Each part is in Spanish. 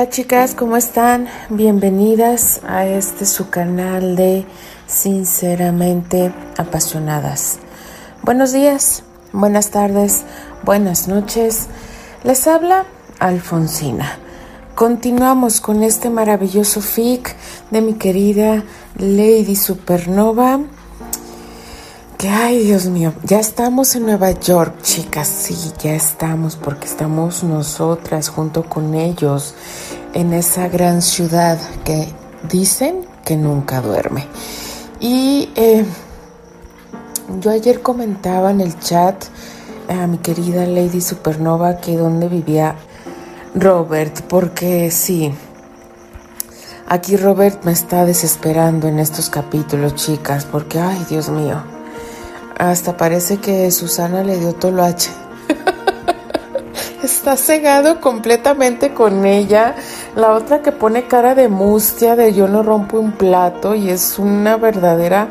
Hola chicas, ¿cómo están? Bienvenidas a este su canal de Sinceramente Apasionadas. Buenos días, buenas tardes, buenas noches. Les habla Alfonsina. Continuamos con este maravilloso fic de mi querida Lady Supernova que, ay Dios mío, ya estamos en Nueva York, chicas, sí, ya estamos, porque estamos nosotras junto con ellos en esa gran ciudad que dicen que nunca duerme. Y eh, yo ayer comentaba en el chat a mi querida Lady Supernova que donde vivía Robert, porque sí, aquí Robert me está desesperando en estos capítulos, chicas, porque, ay Dios mío hasta parece que Susana le dio toloache. Está cegado completamente con ella. La otra que pone cara de mustia, de yo no rompo un plato y es una verdadera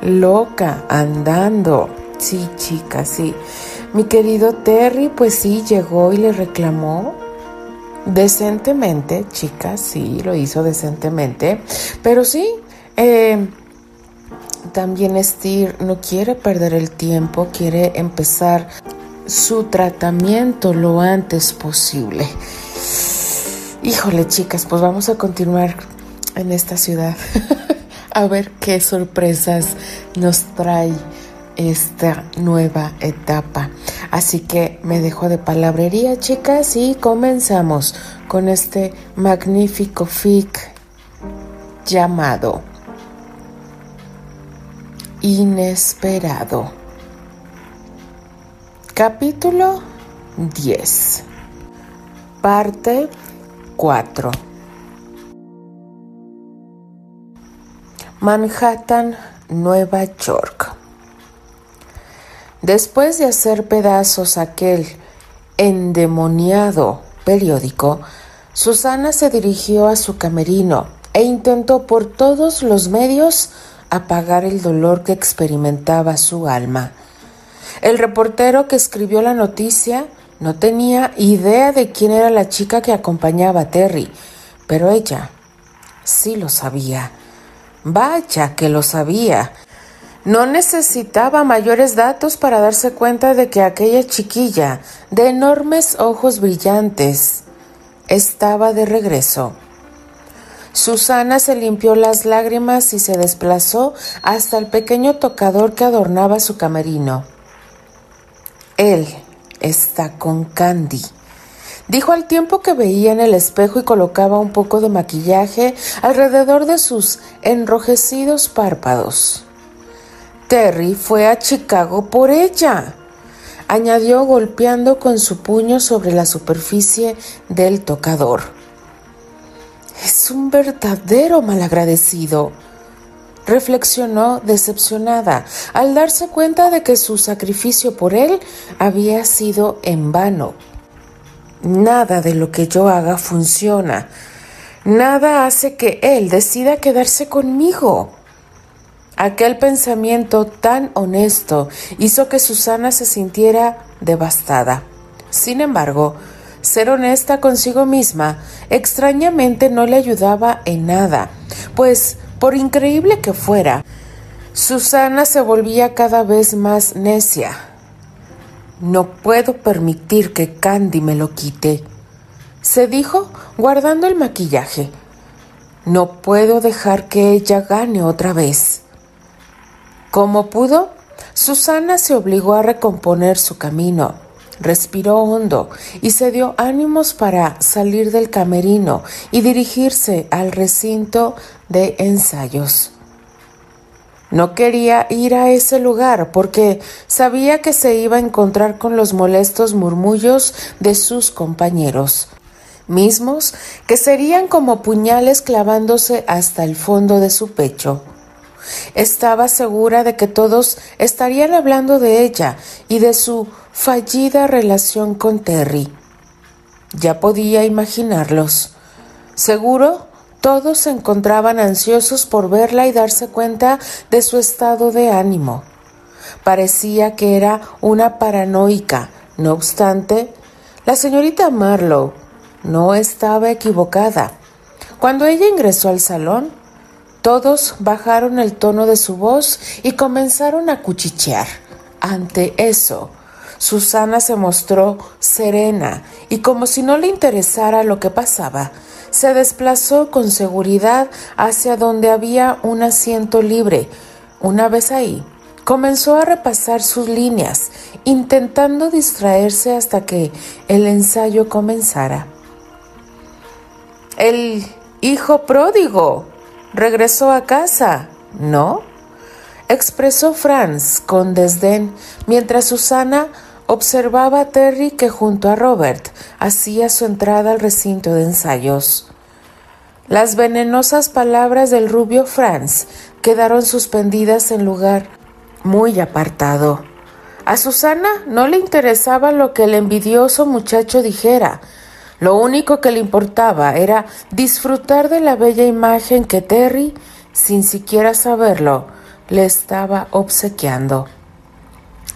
loca andando. Sí, chica, sí. Mi querido Terry, pues sí, llegó y le reclamó decentemente, chica, sí, lo hizo decentemente. Pero sí, eh, también Steer no quiere perder el tiempo, quiere empezar su tratamiento lo antes posible. Híjole, chicas, pues vamos a continuar en esta ciudad a ver qué sorpresas nos trae esta nueva etapa. Así que me dejo de palabrería, chicas, y comenzamos con este magnífico fic llamado inesperado. Capítulo 10. Parte 4. Manhattan, Nueva York. Después de hacer pedazos aquel endemoniado periódico, Susana se dirigió a su camerino e intentó por todos los medios apagar el dolor que experimentaba su alma. El reportero que escribió la noticia no tenía idea de quién era la chica que acompañaba a Terry, pero ella sí lo sabía. Vaya que lo sabía. No necesitaba mayores datos para darse cuenta de que aquella chiquilla, de enormes ojos brillantes, estaba de regreso. Susana se limpió las lágrimas y se desplazó hasta el pequeño tocador que adornaba su camerino. Él está con Candy, dijo al tiempo que veía en el espejo y colocaba un poco de maquillaje alrededor de sus enrojecidos párpados. Terry fue a Chicago por ella, añadió golpeando con su puño sobre la superficie del tocador. Es un verdadero malagradecido. Reflexionó decepcionada al darse cuenta de que su sacrificio por él había sido en vano. Nada de lo que yo haga funciona. Nada hace que él decida quedarse conmigo. Aquel pensamiento tan honesto hizo que Susana se sintiera devastada. Sin embargo, ser honesta consigo misma extrañamente no le ayudaba en nada, pues, por increíble que fuera, Susana se volvía cada vez más necia. No puedo permitir que Candy me lo quite, se dijo guardando el maquillaje. No puedo dejar que ella gane otra vez. Como pudo, Susana se obligó a recomponer su camino Respiró hondo y se dio ánimos para salir del camerino y dirigirse al recinto de ensayos. No quería ir a ese lugar porque sabía que se iba a encontrar con los molestos murmullos de sus compañeros, mismos que serían como puñales clavándose hasta el fondo de su pecho. Estaba segura de que todos estarían hablando de ella y de su fallida relación con Terry. Ya podía imaginarlos. Seguro todos se encontraban ansiosos por verla y darse cuenta de su estado de ánimo. Parecía que era una paranoica. No obstante, la señorita Marlowe no estaba equivocada. Cuando ella ingresó al salón, todos bajaron el tono de su voz y comenzaron a cuchichear. Ante eso, Susana se mostró serena y como si no le interesara lo que pasaba, se desplazó con seguridad hacia donde había un asiento libre. Una vez ahí, comenzó a repasar sus líneas, intentando distraerse hasta que el ensayo comenzara. El hijo pródigo regresó a casa, ¿no? expresó Franz con desdén mientras Susana observaba a Terry que junto a Robert hacía su entrada al recinto de ensayos. Las venenosas palabras del rubio Franz quedaron suspendidas en lugar muy apartado. A Susana no le interesaba lo que el envidioso muchacho dijera. Lo único que le importaba era disfrutar de la bella imagen que Terry, sin siquiera saberlo, le estaba obsequiando.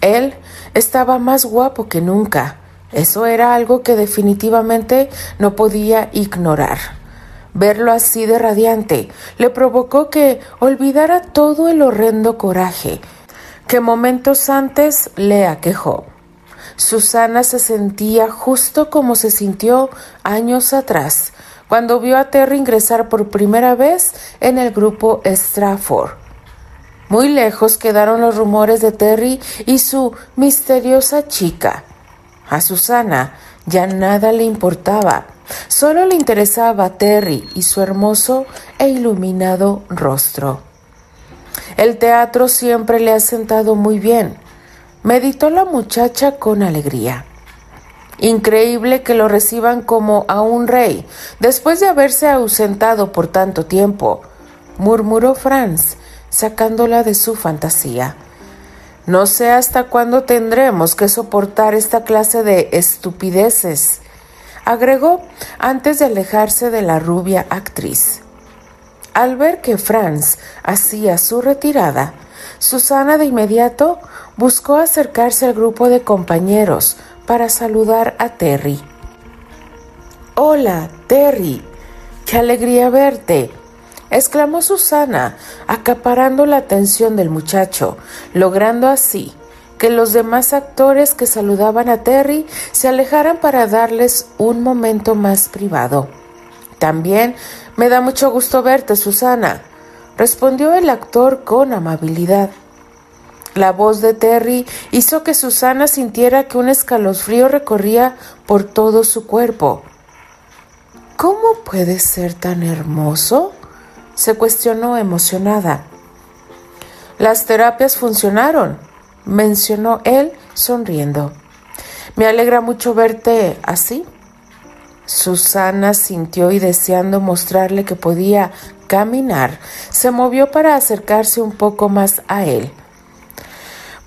Él estaba más guapo que nunca. Eso era algo que definitivamente no podía ignorar. Verlo así de radiante le provocó que olvidara todo el horrendo coraje que momentos antes le aquejó. Susana se sentía justo como se sintió años atrás, cuando vio a Terry ingresar por primera vez en el grupo Strafford. Muy lejos quedaron los rumores de Terry y su misteriosa chica. A Susana ya nada le importaba, solo le interesaba Terry y su hermoso e iluminado rostro. El teatro siempre le ha sentado muy bien, meditó la muchacha con alegría. Increíble que lo reciban como a un rey, después de haberse ausentado por tanto tiempo, murmuró Franz, sacándola de su fantasía. No sé hasta cuándo tendremos que soportar esta clase de estupideces, agregó antes de alejarse de la rubia actriz. Al ver que Franz hacía su retirada, Susana de inmediato buscó acercarse al grupo de compañeros para saludar a Terry. Hola, Terry. Qué alegría verte. Exclamó Susana, acaparando la atención del muchacho, logrando así que los demás actores que saludaban a Terry se alejaran para darles un momento más privado. También me da mucho gusto verte, Susana, respondió el actor con amabilidad. La voz de Terry hizo que Susana sintiera que un escalofrío recorría por todo su cuerpo. ¿Cómo puede ser tan hermoso? Se cuestionó emocionada. Las terapias funcionaron, mencionó él sonriendo. Me alegra mucho verte así. Susana sintió y deseando mostrarle que podía caminar, se movió para acercarse un poco más a él.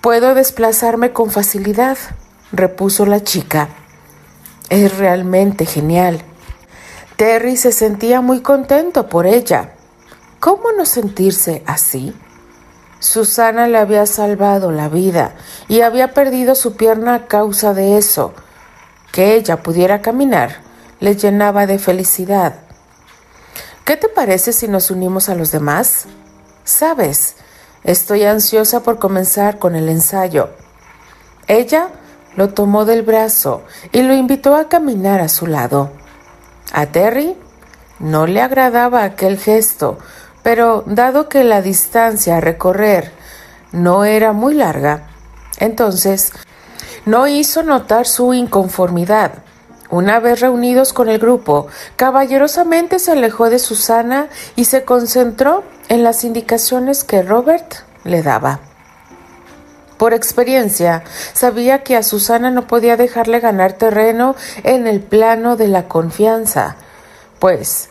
Puedo desplazarme con facilidad, repuso la chica. Es realmente genial. Terry se sentía muy contento por ella. ¿Cómo no sentirse así? Susana le había salvado la vida y había perdido su pierna a causa de eso. Que ella pudiera caminar le llenaba de felicidad. ¿Qué te parece si nos unimos a los demás? Sabes, estoy ansiosa por comenzar con el ensayo. Ella lo tomó del brazo y lo invitó a caminar a su lado. A Terry no le agradaba aquel gesto, pero dado que la distancia a recorrer no era muy larga, entonces no hizo notar su inconformidad una vez reunidos con el grupo, caballerosamente se alejó de Susana y se concentró en las indicaciones que Robert le daba. Por experiencia, sabía que a Susana no podía dejarle ganar terreno en el plano de la confianza, pues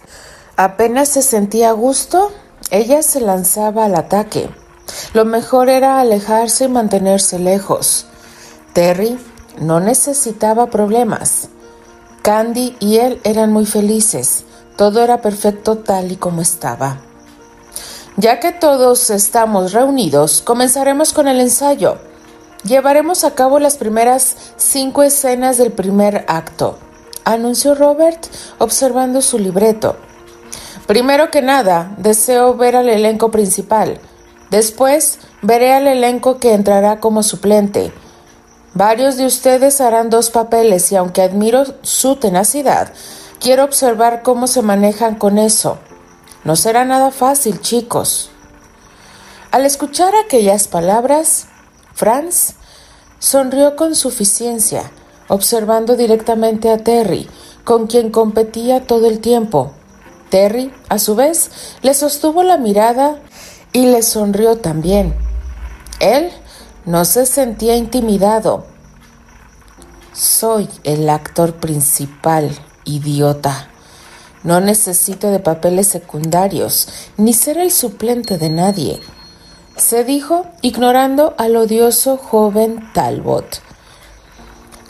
apenas se sentía a gusto, ella se lanzaba al ataque. Lo mejor era alejarse y mantenerse lejos. Terry no necesitaba problemas. Candy y él eran muy felices. Todo era perfecto tal y como estaba. Ya que todos estamos reunidos, comenzaremos con el ensayo. Llevaremos a cabo las primeras cinco escenas del primer acto. anunció Robert observando su libreto. Primero que nada, deseo ver al elenco principal. Después, veré al elenco que entrará como suplente. Varios de ustedes harán dos papeles y aunque admiro su tenacidad, quiero observar cómo se manejan con eso. No será nada fácil, chicos. Al escuchar aquellas palabras, Franz sonrió con suficiencia, observando directamente a Terry, con quien competía todo el tiempo. Terry, a su vez, le sostuvo la mirada y le sonrió también. Él no se sentía intimidado. Soy el actor principal, idiota. No necesito de papeles secundarios, ni ser el suplente de nadie se dijo, ignorando al odioso joven Talbot.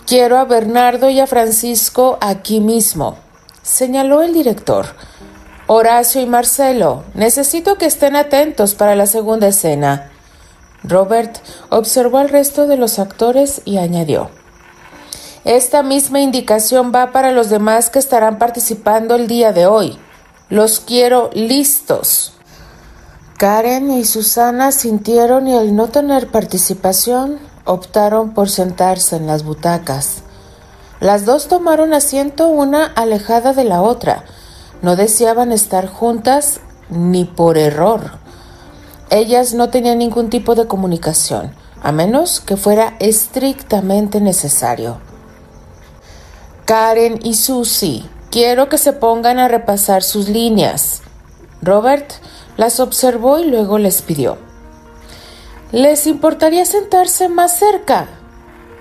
Quiero a Bernardo y a Francisco aquí mismo, señaló el director. Horacio y Marcelo, necesito que estén atentos para la segunda escena. Robert observó al resto de los actores y añadió. Esta misma indicación va para los demás que estarán participando el día de hoy. Los quiero listos. Karen y Susana sintieron y al no tener participación optaron por sentarse en las butacas. Las dos tomaron asiento una alejada de la otra. No deseaban estar juntas ni por error. Ellas no tenían ningún tipo de comunicación, a menos que fuera estrictamente necesario. Karen y Susie, quiero que se pongan a repasar sus líneas. Robert las observó y luego les pidió. ¿Les importaría sentarse más cerca?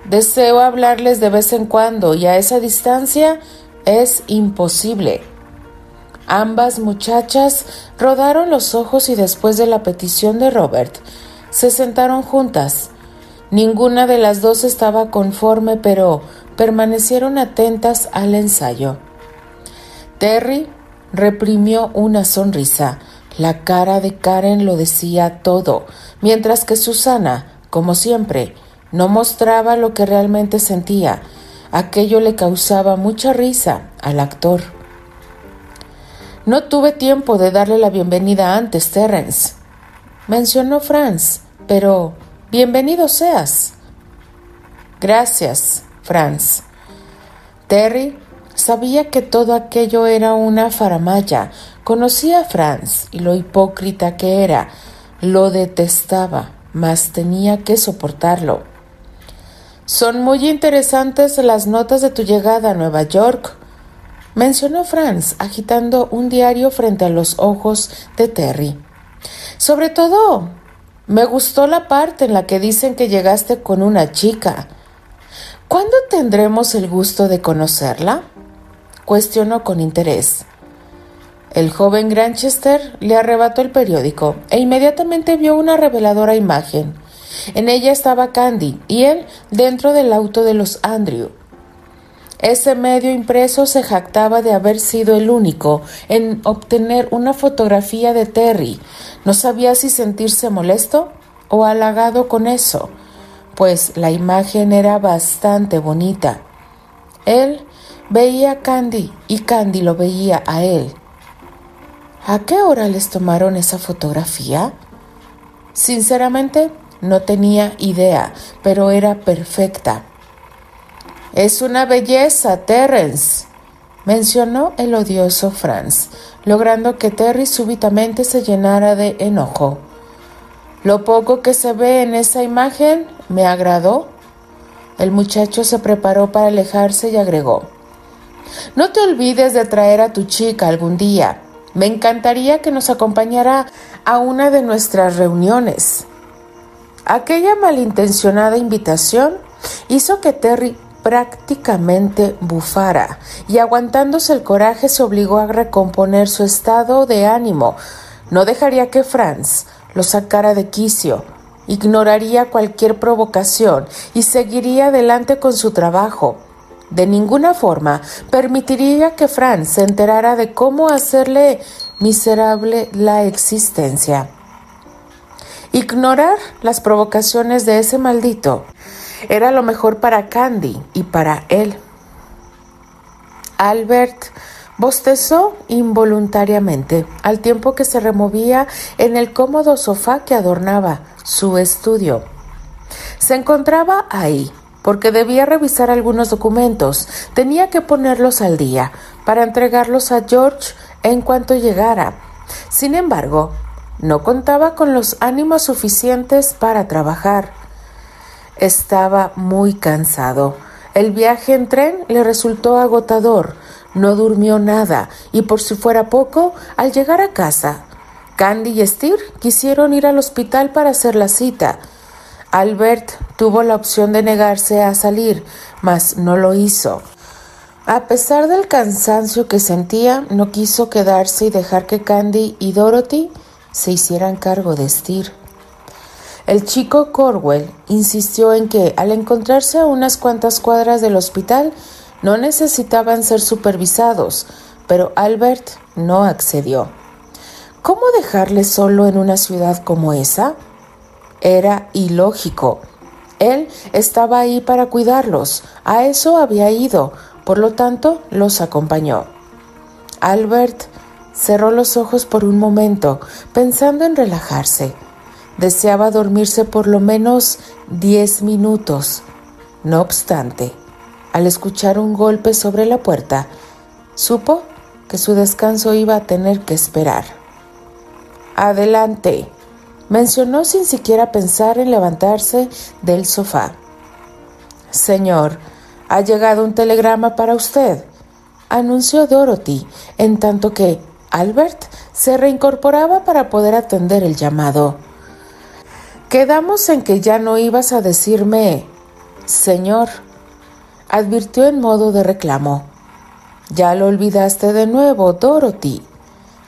Deseo hablarles de vez en cuando y a esa distancia es imposible. Ambas muchachas rodaron los ojos y después de la petición de Robert, se sentaron juntas. Ninguna de las dos estaba conforme, pero permanecieron atentas al ensayo. Terry reprimió una sonrisa la cara de Karen lo decía todo, mientras que Susana, como siempre, no mostraba lo que realmente sentía. Aquello le causaba mucha risa al actor. No tuve tiempo de darle la bienvenida antes, Terence, mencionó Franz, pero bienvenido seas. Gracias, Franz. Terry sabía que todo aquello era una faramaya, Conocía a Franz y lo hipócrita que era. Lo detestaba, mas tenía que soportarlo. Son muy interesantes las notas de tu llegada a Nueva York, mencionó Franz, agitando un diario frente a los ojos de Terry. Sobre todo, me gustó la parte en la que dicen que llegaste con una chica. ¿Cuándo tendremos el gusto de conocerla? cuestionó con interés. El joven Granchester le arrebató el periódico e inmediatamente vio una reveladora imagen. En ella estaba Candy y él dentro del auto de los Andrew. Ese medio impreso se jactaba de haber sido el único en obtener una fotografía de Terry. No sabía si sentirse molesto o halagado con eso, pues la imagen era bastante bonita. Él veía a Candy y Candy lo veía a él. ¿A qué hora les tomaron esa fotografía? Sinceramente, no tenía idea, pero era perfecta. Es una belleza, Terence, mencionó el odioso Franz, logrando que Terry súbitamente se llenara de enojo. Lo poco que se ve en esa imagen me agradó. El muchacho se preparó para alejarse y agregó, No te olvides de traer a tu chica algún día. Me encantaría que nos acompañara a una de nuestras reuniones. Aquella malintencionada invitación hizo que Terry prácticamente bufara y aguantándose el coraje se obligó a recomponer su estado de ánimo. No dejaría que Franz lo sacara de quicio, ignoraría cualquier provocación y seguiría adelante con su trabajo. De ninguna forma permitiría que Franz se enterara de cómo hacerle miserable la existencia. Ignorar las provocaciones de ese maldito era lo mejor para Candy y para él. Albert bostezó involuntariamente al tiempo que se removía en el cómodo sofá que adornaba su estudio. Se encontraba ahí porque debía revisar algunos documentos. Tenía que ponerlos al día para entregarlos a George en cuanto llegara. Sin embargo, no contaba con los ánimos suficientes para trabajar. Estaba muy cansado. El viaje en tren le resultó agotador. No durmió nada y por si fuera poco, al llegar a casa, Candy y Steve quisieron ir al hospital para hacer la cita. Albert tuvo la opción de negarse a salir, mas no lo hizo. A pesar del cansancio que sentía, no quiso quedarse y dejar que Candy y Dorothy se hicieran cargo de Steve. El chico Corwell insistió en que, al encontrarse a unas cuantas cuadras del hospital, no necesitaban ser supervisados, pero Albert no accedió. ¿Cómo dejarle solo en una ciudad como esa? Era ilógico. Él estaba ahí para cuidarlos, a eso había ido, por lo tanto los acompañó. Albert cerró los ojos por un momento, pensando en relajarse. Deseaba dormirse por lo menos diez minutos. No obstante, al escuchar un golpe sobre la puerta, supo que su descanso iba a tener que esperar. Adelante, mencionó sin siquiera pensar en levantarse del sofá. Señor, ha llegado un telegrama para usted, anunció Dorothy, en tanto que Albert se reincorporaba para poder atender el llamado. Quedamos en que ya no ibas a decirme, Señor, advirtió en modo de reclamo. Ya lo olvidaste de nuevo, Dorothy,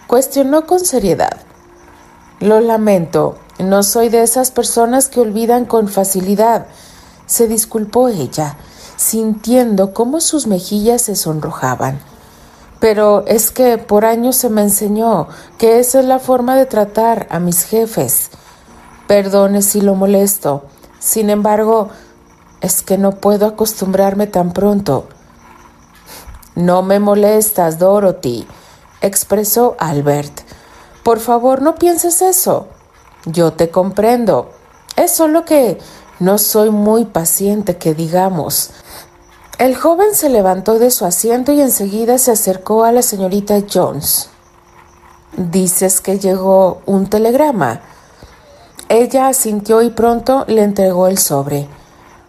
cuestionó con seriedad. Lo lamento, no soy de esas personas que olvidan con facilidad, se disculpó ella, sintiendo cómo sus mejillas se sonrojaban. Pero es que por años se me enseñó que esa es la forma de tratar a mis jefes. Perdone si lo molesto. Sin embargo, es que no puedo acostumbrarme tan pronto. No me molestas, Dorothy, expresó Albert. Por favor, no pienses eso. Yo te comprendo. Es solo que no soy muy paciente, que digamos. El joven se levantó de su asiento y enseguida se acercó a la señorita Jones. Dices que llegó un telegrama. Ella asintió y pronto le entregó el sobre.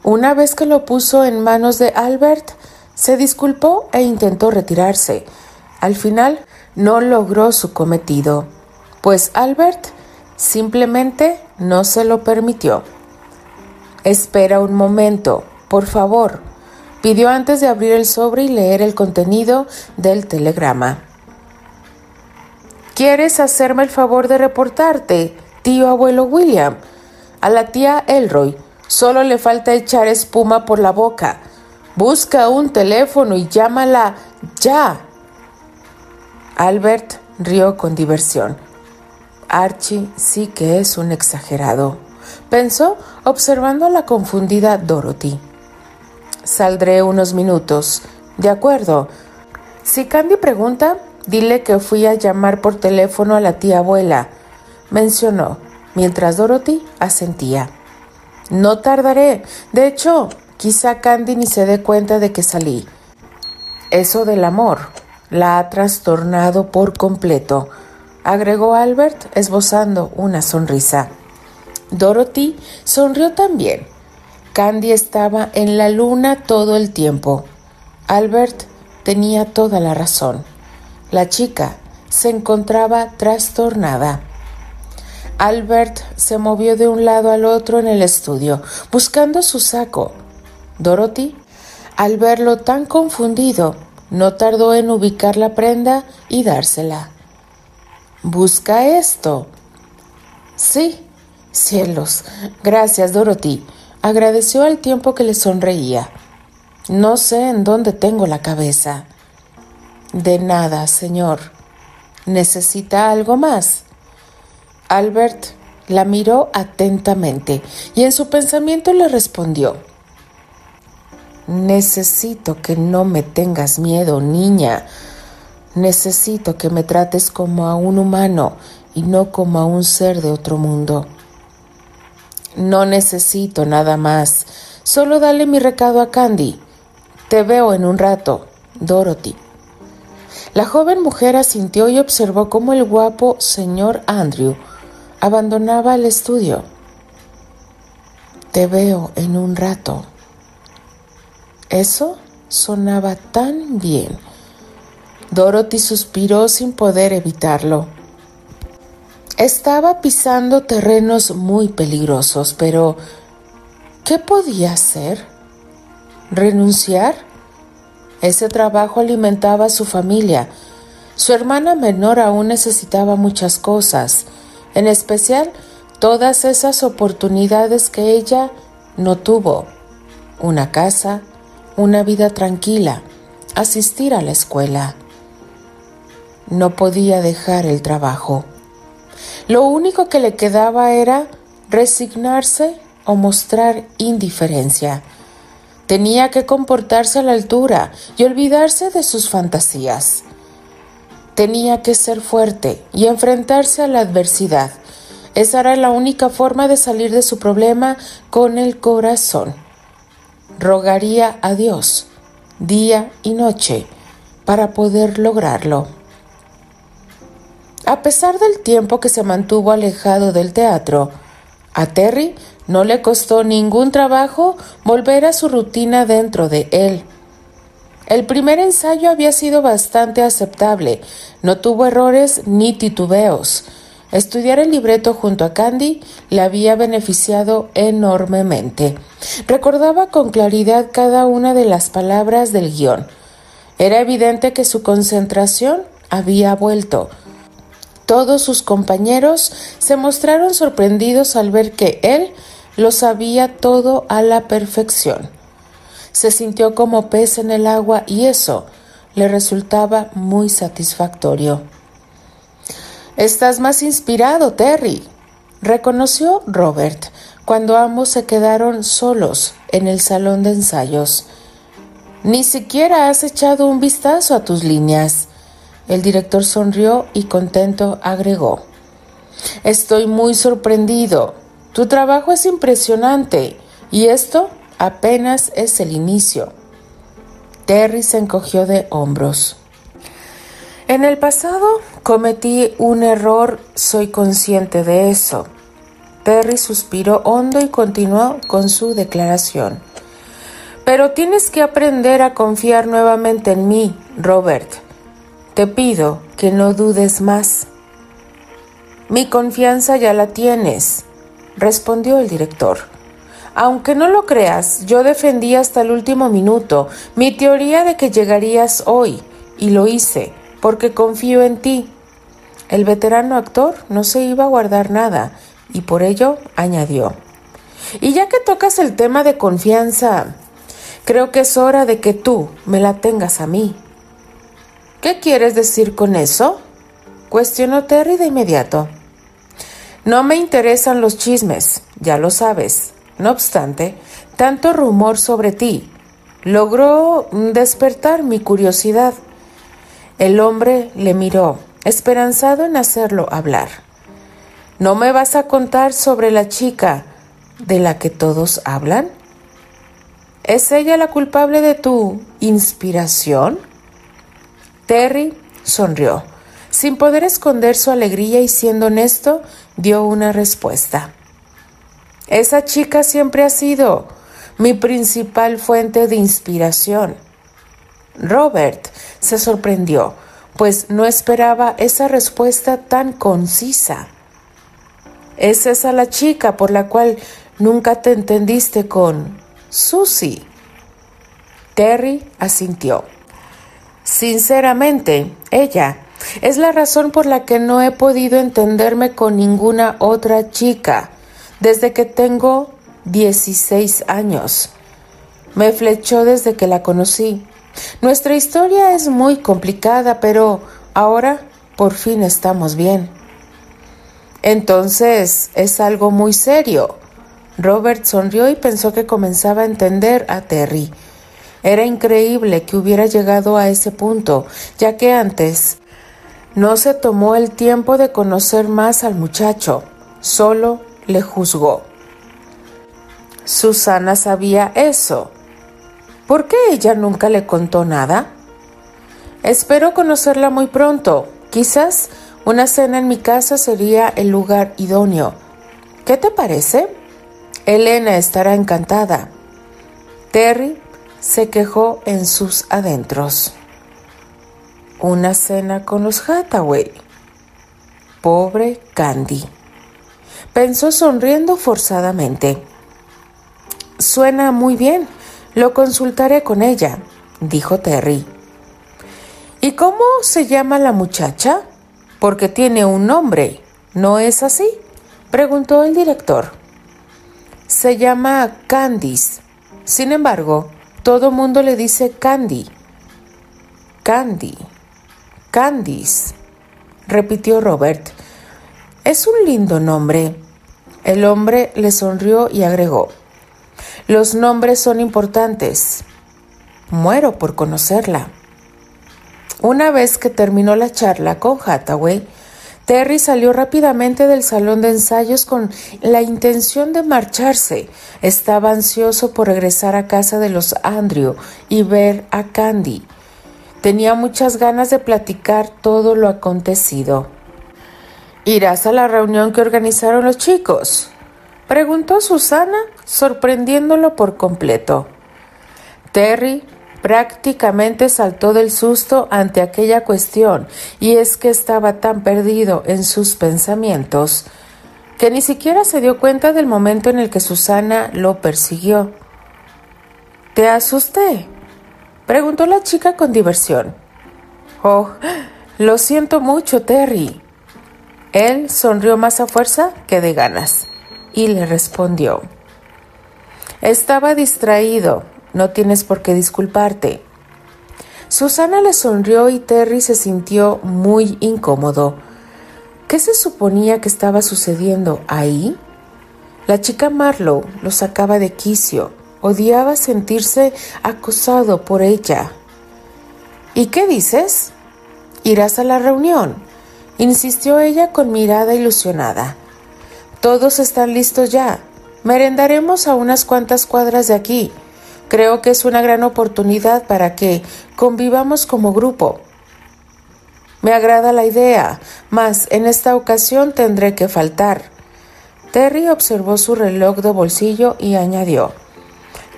Una vez que lo puso en manos de Albert, se disculpó e intentó retirarse. Al final no logró su cometido pues Albert simplemente no se lo permitió. Espera un momento, por favor, pidió antes de abrir el sobre y leer el contenido del telegrama. ¿Quieres hacerme el favor de reportarte, tío abuelo William? A la tía Elroy solo le falta echar espuma por la boca. Busca un teléfono y llámala ya. Albert rió con diversión. Archie sí que es un exagerado, pensó observando a la confundida Dorothy. Saldré unos minutos. De acuerdo. Si Candy pregunta, dile que fui a llamar por teléfono a la tía abuela, mencionó, mientras Dorothy asentía. No tardaré. De hecho, quizá Candy ni se dé cuenta de que salí. Eso del amor la ha trastornado por completo agregó Albert esbozando una sonrisa. Dorothy sonrió también. Candy estaba en la luna todo el tiempo. Albert tenía toda la razón. La chica se encontraba trastornada. Albert se movió de un lado al otro en el estudio, buscando su saco. Dorothy, al verlo tan confundido, no tardó en ubicar la prenda y dársela. Busca esto. Sí, cielos. Gracias, Dorothy. Agradeció al tiempo que le sonreía. No sé en dónde tengo la cabeza. De nada, señor. ¿Necesita algo más? Albert la miró atentamente y en su pensamiento le respondió. Necesito que no me tengas miedo, niña. Necesito que me trates como a un humano y no como a un ser de otro mundo. No necesito nada más. Solo dale mi recado a Candy. Te veo en un rato, Dorothy. La joven mujer asintió y observó cómo el guapo señor Andrew abandonaba el estudio. Te veo en un rato. Eso sonaba tan bien. Dorothy suspiró sin poder evitarlo. Estaba pisando terrenos muy peligrosos, pero ¿qué podía hacer? ¿Renunciar? Ese trabajo alimentaba a su familia. Su hermana menor aún necesitaba muchas cosas, en especial todas esas oportunidades que ella no tuvo. Una casa, una vida tranquila, asistir a la escuela. No podía dejar el trabajo. Lo único que le quedaba era resignarse o mostrar indiferencia. Tenía que comportarse a la altura y olvidarse de sus fantasías. Tenía que ser fuerte y enfrentarse a la adversidad. Esa era la única forma de salir de su problema con el corazón. Rogaría a Dios día y noche para poder lograrlo. A pesar del tiempo que se mantuvo alejado del teatro, a Terry no le costó ningún trabajo volver a su rutina dentro de él. El primer ensayo había sido bastante aceptable, no tuvo errores ni titubeos. Estudiar el libreto junto a Candy le había beneficiado enormemente. Recordaba con claridad cada una de las palabras del guion. Era evidente que su concentración había vuelto. Todos sus compañeros se mostraron sorprendidos al ver que él lo sabía todo a la perfección. Se sintió como pez en el agua y eso le resultaba muy satisfactorio. Estás más inspirado, Terry, reconoció Robert cuando ambos se quedaron solos en el salón de ensayos. Ni siquiera has echado un vistazo a tus líneas. El director sonrió y contento agregó. Estoy muy sorprendido. Tu trabajo es impresionante y esto apenas es el inicio. Terry se encogió de hombros. En el pasado cometí un error, soy consciente de eso. Terry suspiró hondo y continuó con su declaración. Pero tienes que aprender a confiar nuevamente en mí, Robert. Te pido que no dudes más. Mi confianza ya la tienes respondió el director. Aunque no lo creas, yo defendí hasta el último minuto mi teoría de que llegarías hoy, y lo hice, porque confío en ti. El veterano actor no se iba a guardar nada, y por ello añadió. Y ya que tocas el tema de confianza, creo que es hora de que tú me la tengas a mí. ¿Qué quieres decir con eso? cuestionó Terry de inmediato. No me interesan los chismes, ya lo sabes. No obstante, tanto rumor sobre ti logró despertar mi curiosidad. El hombre le miró, esperanzado en hacerlo hablar. ¿No me vas a contar sobre la chica de la que todos hablan? ¿Es ella la culpable de tu inspiración? Terry sonrió. Sin poder esconder su alegría y siendo honesto, dio una respuesta. Esa chica siempre ha sido mi principal fuente de inspiración. Robert se sorprendió, pues no esperaba esa respuesta tan concisa. ¿Es esa la chica por la cual nunca te entendiste con Susie? Terry asintió. Sinceramente, ella es la razón por la que no he podido entenderme con ninguna otra chica desde que tengo 16 años. Me flechó desde que la conocí. Nuestra historia es muy complicada, pero ahora por fin estamos bien. Entonces es algo muy serio. Robert sonrió y pensó que comenzaba a entender a Terry. Era increíble que hubiera llegado a ese punto, ya que antes no se tomó el tiempo de conocer más al muchacho, solo le juzgó. Susana sabía eso. ¿Por qué ella nunca le contó nada? Espero conocerla muy pronto. Quizás una cena en mi casa sería el lugar idóneo. ¿Qué te parece? Elena estará encantada. Terry se quejó en sus adentros. Una cena con los Hathaway. Pobre Candy. Pensó sonriendo forzadamente. Suena muy bien. Lo consultaré con ella, dijo Terry. ¿Y cómo se llama la muchacha? Porque tiene un nombre, ¿no es así? preguntó el director. Se llama Candice. Sin embargo, todo mundo le dice Candy. Candy. Candice, repitió Robert. Es un lindo nombre. El hombre le sonrió y agregó. Los nombres son importantes. Muero por conocerla. Una vez que terminó la charla con Hathaway, Terry salió rápidamente del salón de ensayos con la intención de marcharse. Estaba ansioso por regresar a casa de los Andrew y ver a Candy. Tenía muchas ganas de platicar todo lo acontecido. ¿Irás a la reunión que organizaron los chicos? preguntó Susana, sorprendiéndolo por completo. Terry prácticamente saltó del susto ante aquella cuestión, y es que estaba tan perdido en sus pensamientos que ni siquiera se dio cuenta del momento en el que Susana lo persiguió. ¿Te asusté? preguntó la chica con diversión. Oh, lo siento mucho, Terry. Él sonrió más a fuerza que de ganas y le respondió. Estaba distraído, no tienes por qué disculparte. Susana le sonrió y Terry se sintió muy incómodo. ¿Qué se suponía que estaba sucediendo ahí? La chica Marlowe lo sacaba de quicio. Odiaba sentirse acosado por ella. ¿Y qué dices? ¿Irás a la reunión? Insistió ella con mirada ilusionada. Todos están listos ya. Merendaremos a unas cuantas cuadras de aquí. Creo que es una gran oportunidad para que convivamos como grupo. Me agrada la idea, mas en esta ocasión tendré que faltar. Terry observó su reloj de bolsillo y añadió,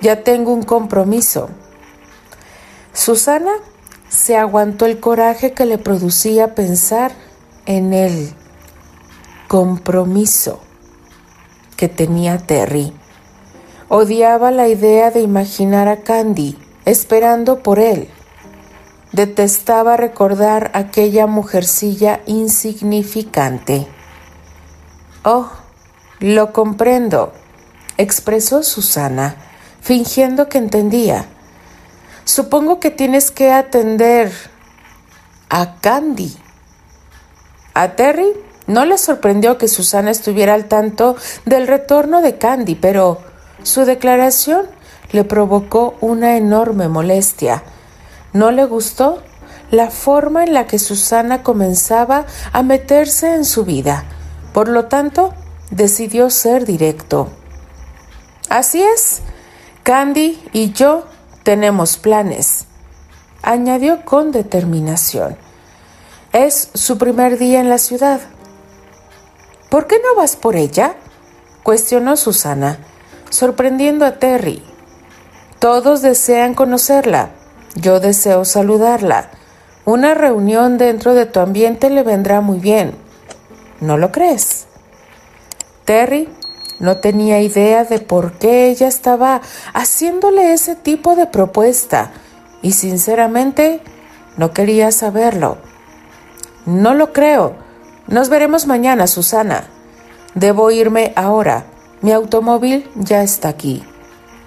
Ya tengo un compromiso. Susana se aguantó el coraje que le producía pensar en el compromiso que tenía Terry. Odiaba la idea de imaginar a Candy esperando por él. Detestaba recordar aquella mujercilla insignificante. Oh, lo comprendo, expresó Susana, fingiendo que entendía. Supongo que tienes que atender a Candy. A Terry no le sorprendió que Susana estuviera al tanto del retorno de Candy, pero su declaración le provocó una enorme molestia. No le gustó la forma en la que Susana comenzaba a meterse en su vida. Por lo tanto, decidió ser directo. Así es, Candy y yo tenemos planes, añadió con determinación. Es su primer día en la ciudad. ¿Por qué no vas por ella? cuestionó Susana sorprendiendo a Terry. Todos desean conocerla. Yo deseo saludarla. Una reunión dentro de tu ambiente le vendrá muy bien. ¿No lo crees? Terry no tenía idea de por qué ella estaba haciéndole ese tipo de propuesta y sinceramente no quería saberlo. No lo creo. Nos veremos mañana, Susana. Debo irme ahora. Mi automóvil ya está aquí.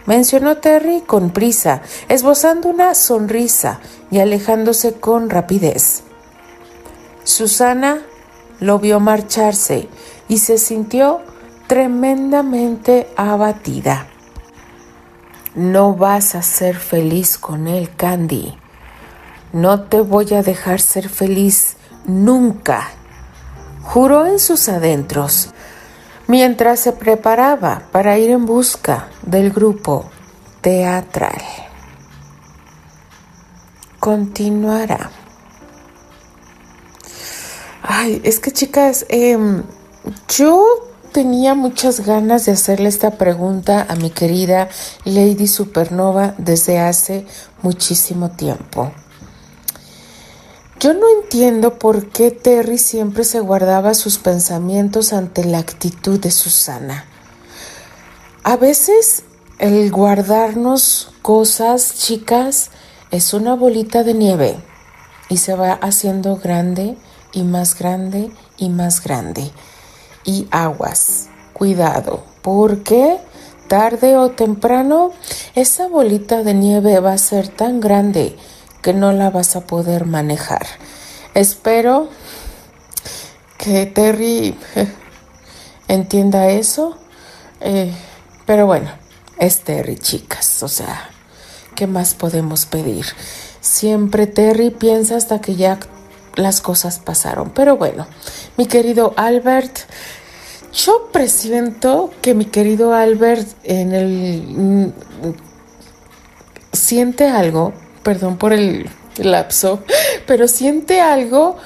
Mencionó Terry con prisa, esbozando una sonrisa y alejándose con rapidez. Susana lo vio marcharse y se sintió tremendamente abatida. No vas a ser feliz con él, Candy. No te voy a dejar ser feliz nunca. Juró en sus adentros mientras se preparaba para ir en busca del grupo teatral. Continuará. Ay, es que chicas, em, yo tenía muchas ganas de hacerle esta pregunta a mi querida Lady Supernova desde hace muchísimo tiempo. Yo no entiendo por qué Terry siempre se guardaba sus pensamientos ante la actitud de Susana. A veces el guardarnos cosas chicas es una bolita de nieve y se va haciendo grande y más grande y más grande. Y aguas, cuidado, porque tarde o temprano esa bolita de nieve va a ser tan grande que no la vas a poder manejar. Espero que Terry entienda eso, eh, pero bueno, es Terry, chicas, o sea, ¿qué más podemos pedir? Siempre Terry piensa hasta que ya las cosas pasaron. Pero bueno, mi querido Albert, yo presiento que mi querido Albert en el mm, siente algo perdón por el lapso, pero siente algo,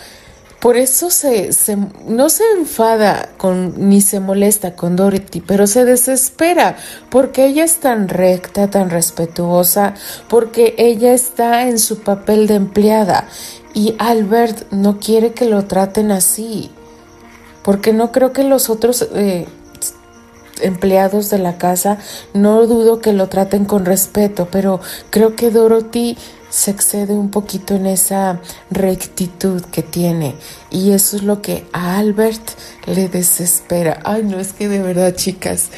por eso se, no se enfada con, ni se molesta con Dorothy, pero se desespera porque ella es tan recta, tan respetuosa, porque ella está en su papel de empleada y Albert no quiere que lo traten así, porque no creo que los otros... Eh, empleados de la casa, no dudo que lo traten con respeto, pero creo que Dorothy se excede un poquito en esa rectitud que tiene y eso es lo que a Albert le desespera. Ay, no, es que de verdad, chicas,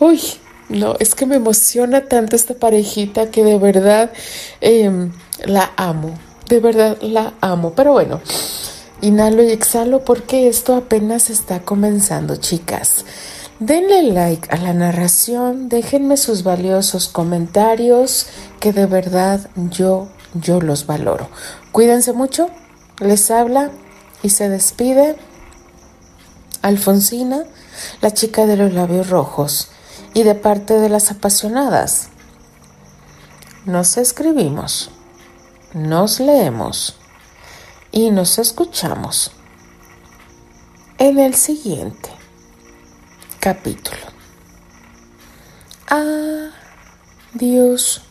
uy, no, es que me emociona tanto esta parejita que de verdad em, la amo, de verdad la amo, pero bueno. Inhalo y exhalo porque esto apenas está comenzando, chicas. Denle like a la narración, déjenme sus valiosos comentarios, que de verdad yo, yo los valoro. Cuídense mucho, les habla y se despide Alfonsina, la chica de los labios rojos, y de parte de las apasionadas. Nos escribimos, nos leemos y nos escuchamos en el siguiente capítulo. Adiós.